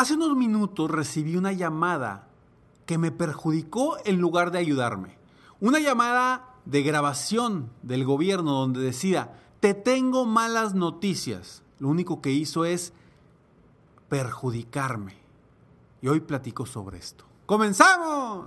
Hace unos minutos recibí una llamada que me perjudicó en lugar de ayudarme. Una llamada de grabación del gobierno donde decía, te tengo malas noticias. Lo único que hizo es perjudicarme. Y hoy platico sobre esto. ¡Comenzamos!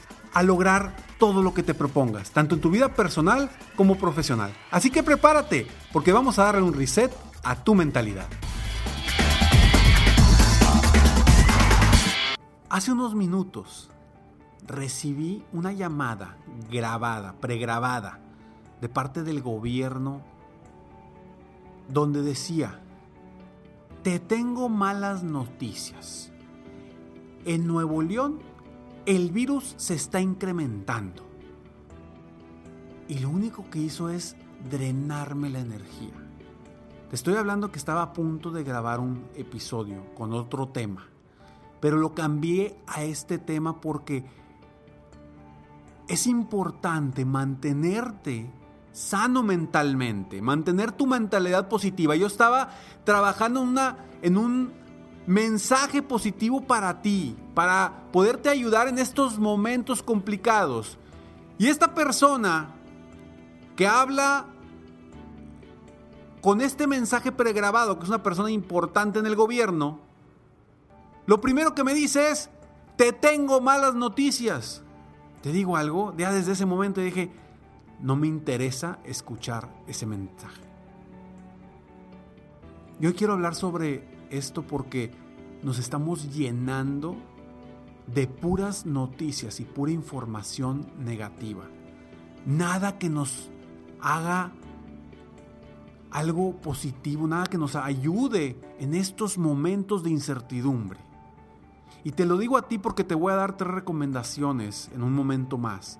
a lograr todo lo que te propongas, tanto en tu vida personal como profesional. Así que prepárate, porque vamos a darle un reset a tu mentalidad. Hace unos minutos recibí una llamada grabada, pregrabada, de parte del gobierno, donde decía, te tengo malas noticias. En Nuevo León el virus se está incrementando. Y lo único que hizo es drenarme la energía. Te estoy hablando que estaba a punto de grabar un episodio con otro tema. Pero lo cambié a este tema porque es importante mantenerte sano mentalmente, mantener tu mentalidad positiva. Yo estaba trabajando una, en un mensaje positivo para ti, para poderte ayudar en estos momentos complicados. Y esta persona que habla con este mensaje pregrabado, que es una persona importante en el gobierno, lo primero que me dice es, te tengo malas noticias. Te digo algo, ya desde ese momento dije, no me interesa escuchar ese mensaje. Yo quiero hablar sobre esto porque nos estamos llenando de puras noticias y pura información negativa. Nada que nos haga algo positivo, nada que nos ayude en estos momentos de incertidumbre. Y te lo digo a ti porque te voy a dar tres recomendaciones en un momento más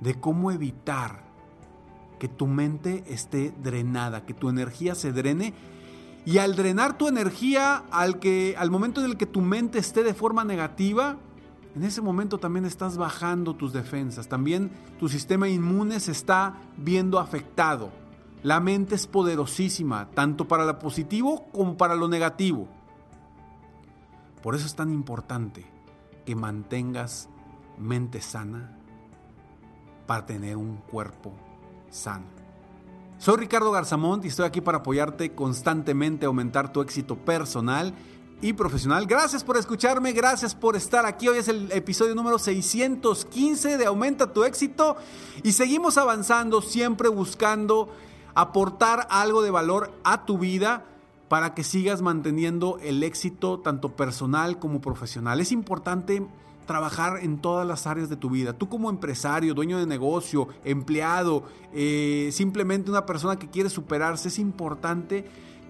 de cómo evitar que tu mente esté drenada, que tu energía se drene y al drenar tu energía, al, que, al momento en el que tu mente esté de forma negativa, en ese momento también estás bajando tus defensas, también tu sistema inmune se está viendo afectado. La mente es poderosísima, tanto para lo positivo como para lo negativo. Por eso es tan importante que mantengas mente sana para tener un cuerpo sano. Soy Ricardo Garzamont y estoy aquí para apoyarte constantemente a aumentar tu éxito personal y profesional. Gracias por escucharme, gracias por estar aquí. Hoy es el episodio número 615 de Aumenta tu éxito y seguimos avanzando, siempre buscando aportar algo de valor a tu vida para que sigas manteniendo el éxito tanto personal como profesional. Es importante trabajar en todas las áreas de tu vida. Tú como empresario, dueño de negocio, empleado, eh, simplemente una persona que quiere superarse, es importante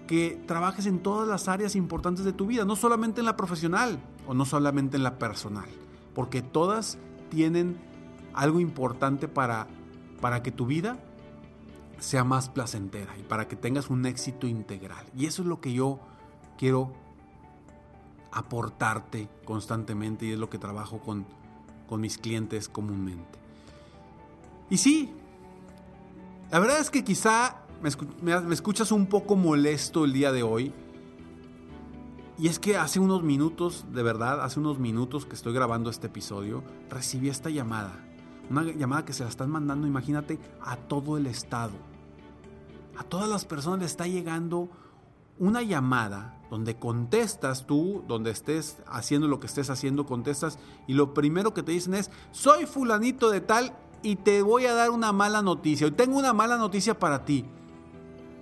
que trabajes en todas las áreas importantes de tu vida, no solamente en la profesional o no solamente en la personal, porque todas tienen algo importante para, para que tu vida sea más placentera y para que tengas un éxito integral. Y eso es lo que yo quiero aportarte constantemente y es lo que trabajo con, con mis clientes comúnmente. Y sí, la verdad es que quizá me, escuchas un poco molesto el día de hoy. Y es que hace unos minutos, de verdad, hace unos minutos que estoy grabando este episodio, recibí esta llamada. Una llamada que se la están mandando, imagínate, a todo el estado. A todas las personas le está llegando una llamada donde contestas tú, donde estés haciendo lo que estés haciendo, contestas y lo primero que te dicen es, soy fulanito de tal y te voy a dar una mala noticia. Hoy tengo una mala noticia para ti.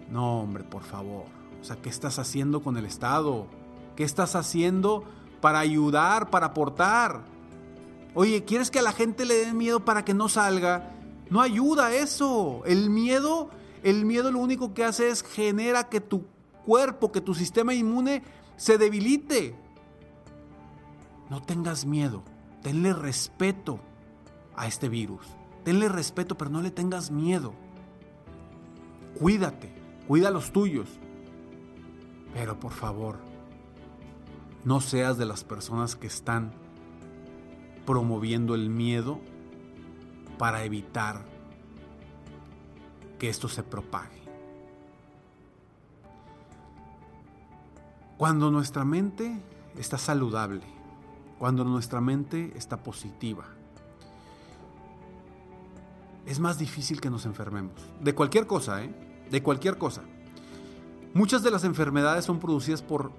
No, hombre, por favor. O sea, ¿qué estás haciendo con el Estado? ¿Qué estás haciendo para ayudar, para aportar? Oye, ¿quieres que a la gente le dé miedo para que no salga? No ayuda eso. El miedo, el miedo lo único que hace es genera que tu cuerpo, que tu sistema inmune se debilite. No tengas miedo. Tenle respeto a este virus. Tenle respeto, pero no le tengas miedo. Cuídate, cuida a los tuyos. Pero por favor, no seas de las personas que están promoviendo el miedo para evitar que esto se propague. Cuando nuestra mente está saludable, cuando nuestra mente está positiva, es más difícil que nos enfermemos. De cualquier cosa, ¿eh? De cualquier cosa. Muchas de las enfermedades son producidas por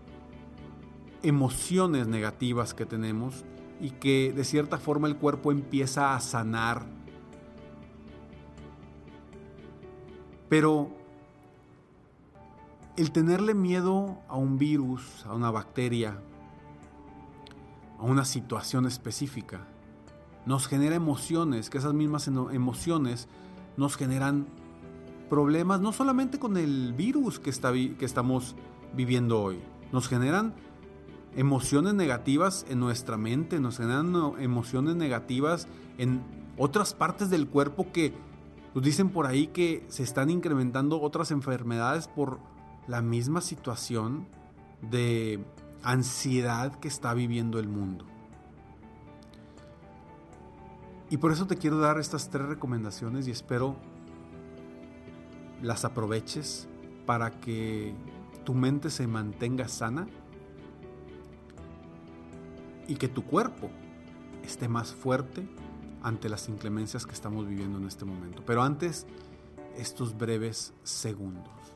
emociones negativas que tenemos y que de cierta forma el cuerpo empieza a sanar. Pero el tenerle miedo a un virus, a una bacteria, a una situación específica, nos genera emociones, que esas mismas emociones nos generan problemas no solamente con el virus que, está, que estamos viviendo hoy, nos generan emociones negativas en nuestra mente, nos generan emociones negativas en otras partes del cuerpo que nos dicen por ahí que se están incrementando otras enfermedades por la misma situación de ansiedad que está viviendo el mundo. Y por eso te quiero dar estas tres recomendaciones y espero las aproveches para que tu mente se mantenga sana y que tu cuerpo esté más fuerte ante las inclemencias que estamos viviendo en este momento. Pero antes, estos breves segundos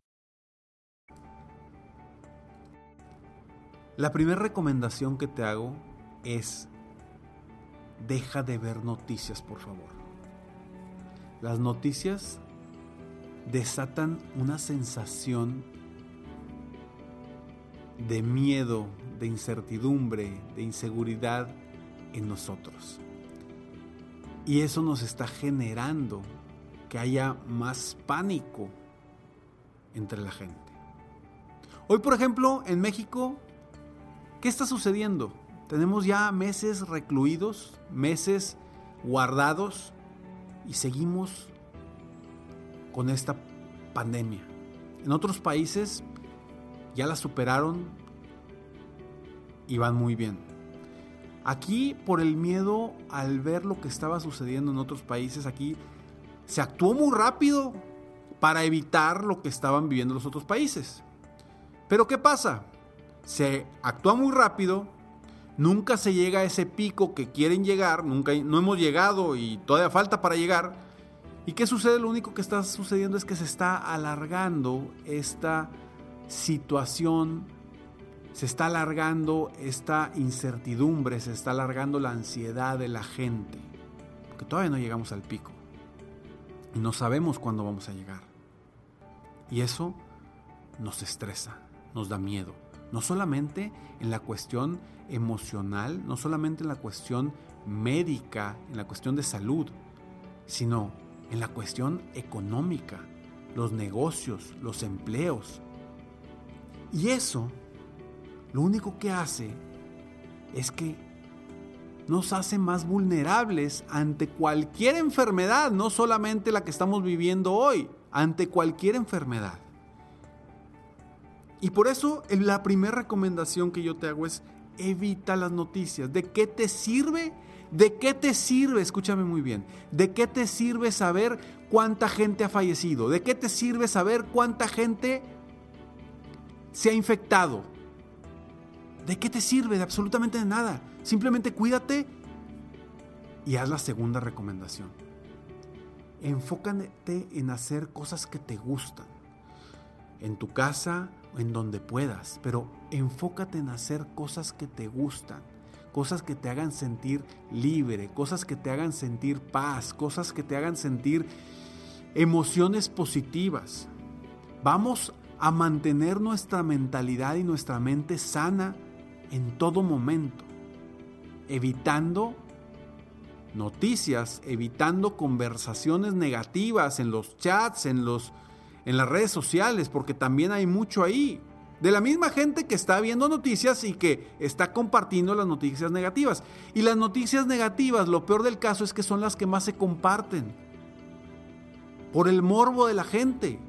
La primera recomendación que te hago es deja de ver noticias, por favor. Las noticias desatan una sensación de miedo, de incertidumbre, de inseguridad en nosotros. Y eso nos está generando que haya más pánico entre la gente. Hoy, por ejemplo, en México, ¿qué está sucediendo? Tenemos ya meses recluidos, meses guardados y seguimos con esta pandemia. En otros países ya la superaron y van muy bien. Aquí, por el miedo al ver lo que estaba sucediendo en otros países, aquí se actuó muy rápido para evitar lo que estaban viviendo los otros países. Pero ¿qué pasa? Se actúa muy rápido, nunca se llega a ese pico que quieren llegar, nunca no hemos llegado y todavía falta para llegar. ¿Y qué sucede? Lo único que está sucediendo es que se está alargando esta situación, se está alargando esta incertidumbre, se está alargando la ansiedad de la gente, porque todavía no llegamos al pico y no sabemos cuándo vamos a llegar. Y eso nos estresa, nos da miedo, no solamente en la cuestión emocional, no solamente en la cuestión médica, en la cuestión de salud, sino en la cuestión económica, los negocios, los empleos. Y eso lo único que hace es que nos hace más vulnerables ante cualquier enfermedad, no solamente la que estamos viviendo hoy, ante cualquier enfermedad. Y por eso la primera recomendación que yo te hago es evita las noticias. ¿De qué te sirve? ¿De qué te sirve? Escúchame muy bien. ¿De qué te sirve saber cuánta gente ha fallecido? ¿De qué te sirve saber cuánta gente se ha infectado? ¿De qué te sirve? De absolutamente nada. Simplemente cuídate y haz la segunda recomendación. Enfócate en hacer cosas que te gustan. En tu casa, en donde puedas, pero enfócate en hacer cosas que te gustan, cosas que te hagan sentir libre, cosas que te hagan sentir paz, cosas que te hagan sentir emociones positivas. Vamos a mantener nuestra mentalidad y nuestra mente sana en todo momento, evitando noticias, evitando conversaciones negativas en los chats, en los en las redes sociales, porque también hay mucho ahí. De la misma gente que está viendo noticias y que está compartiendo las noticias negativas. Y las noticias negativas, lo peor del caso es que son las que más se comparten. Por el morbo de la gente.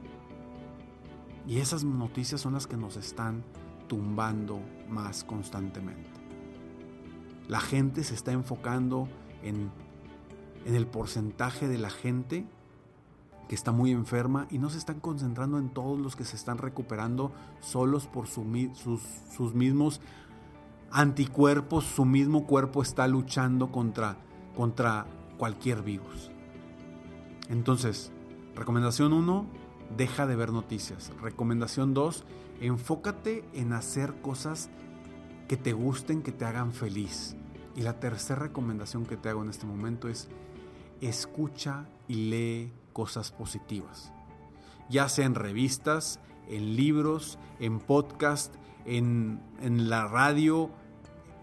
Y esas noticias son las que nos están tumbando más constantemente. La gente se está enfocando en, en el porcentaje de la gente que está muy enferma y no se están concentrando en todos los que se están recuperando solos por sus, sus mismos anticuerpos, su mismo cuerpo está luchando contra, contra cualquier virus. Entonces, recomendación 1, deja de ver noticias. Recomendación 2, enfócate en hacer cosas que te gusten, que te hagan feliz. Y la tercera recomendación que te hago en este momento es escucha y lee cosas positivas, ya sea en revistas, en libros, en podcast, en, en la radio,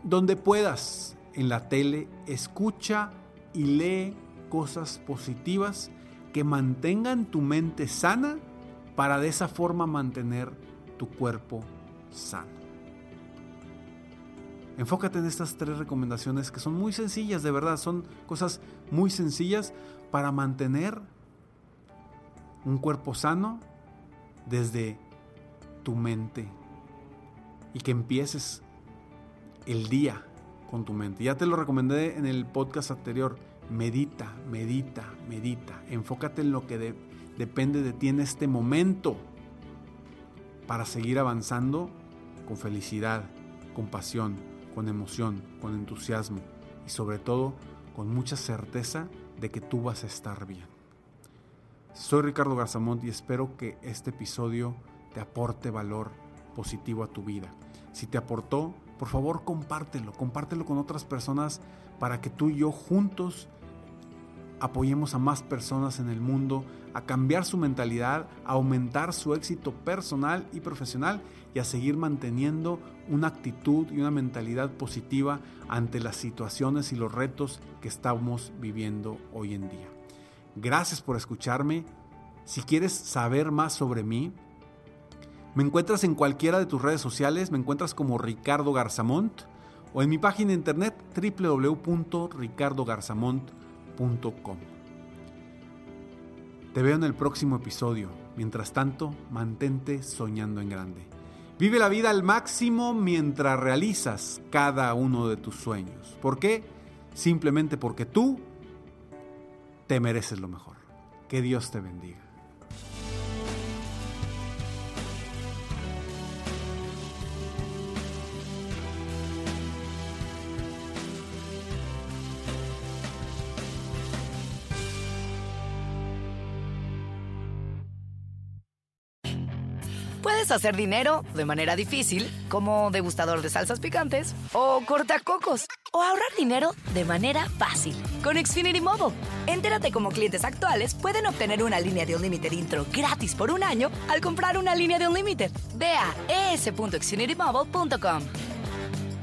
donde puedas, en la tele, escucha y lee cosas positivas que mantengan tu mente sana para de esa forma mantener tu cuerpo sano. Enfócate en estas tres recomendaciones que son muy sencillas, de verdad, son cosas muy sencillas para mantener un cuerpo sano desde tu mente y que empieces el día con tu mente. Ya te lo recomendé en el podcast anterior. Medita, medita, medita. Enfócate en lo que depende de ti en este momento para seguir avanzando con felicidad, con pasión, con emoción, con entusiasmo y sobre todo con mucha certeza de que tú vas a estar bien. Soy Ricardo Garzamont y espero que este episodio te aporte valor positivo a tu vida. Si te aportó, por favor compártelo, compártelo con otras personas para que tú y yo juntos apoyemos a más personas en el mundo a cambiar su mentalidad, a aumentar su éxito personal y profesional y a seguir manteniendo una actitud y una mentalidad positiva ante las situaciones y los retos que estamos viviendo hoy en día. Gracias por escucharme. Si quieres saber más sobre mí, me encuentras en cualquiera de tus redes sociales, me encuentras como Ricardo Garzamont o en mi página de internet www.ricardogarzamont.com. Te veo en el próximo episodio. Mientras tanto, mantente soñando en grande. Vive la vida al máximo mientras realizas cada uno de tus sueños. ¿Por qué? Simplemente porque tú te mereces lo mejor. Que Dios te bendiga. Puedes hacer dinero de manera difícil, como degustador de salsas picantes, o cortacocos, o ahorrar dinero de manera fácil con Xfinity Mobile. Entérate cómo clientes actuales pueden obtener una línea de un límite intro gratis por un año al comprar una línea de un límite. Ve a es.xfinitymobile.com.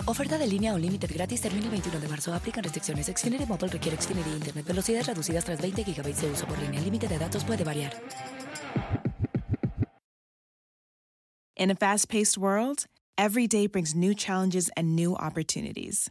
Oferta de línea o límite gratis termina el 21 de marzo. Aplican restricciones. Xfinity Mobile requiere Xfinity Internet. Velocidades reducidas tras 20 GB de uso por línea. El límite de datos puede variar. In a fast paced world, every day brings new challenges and new opportunities.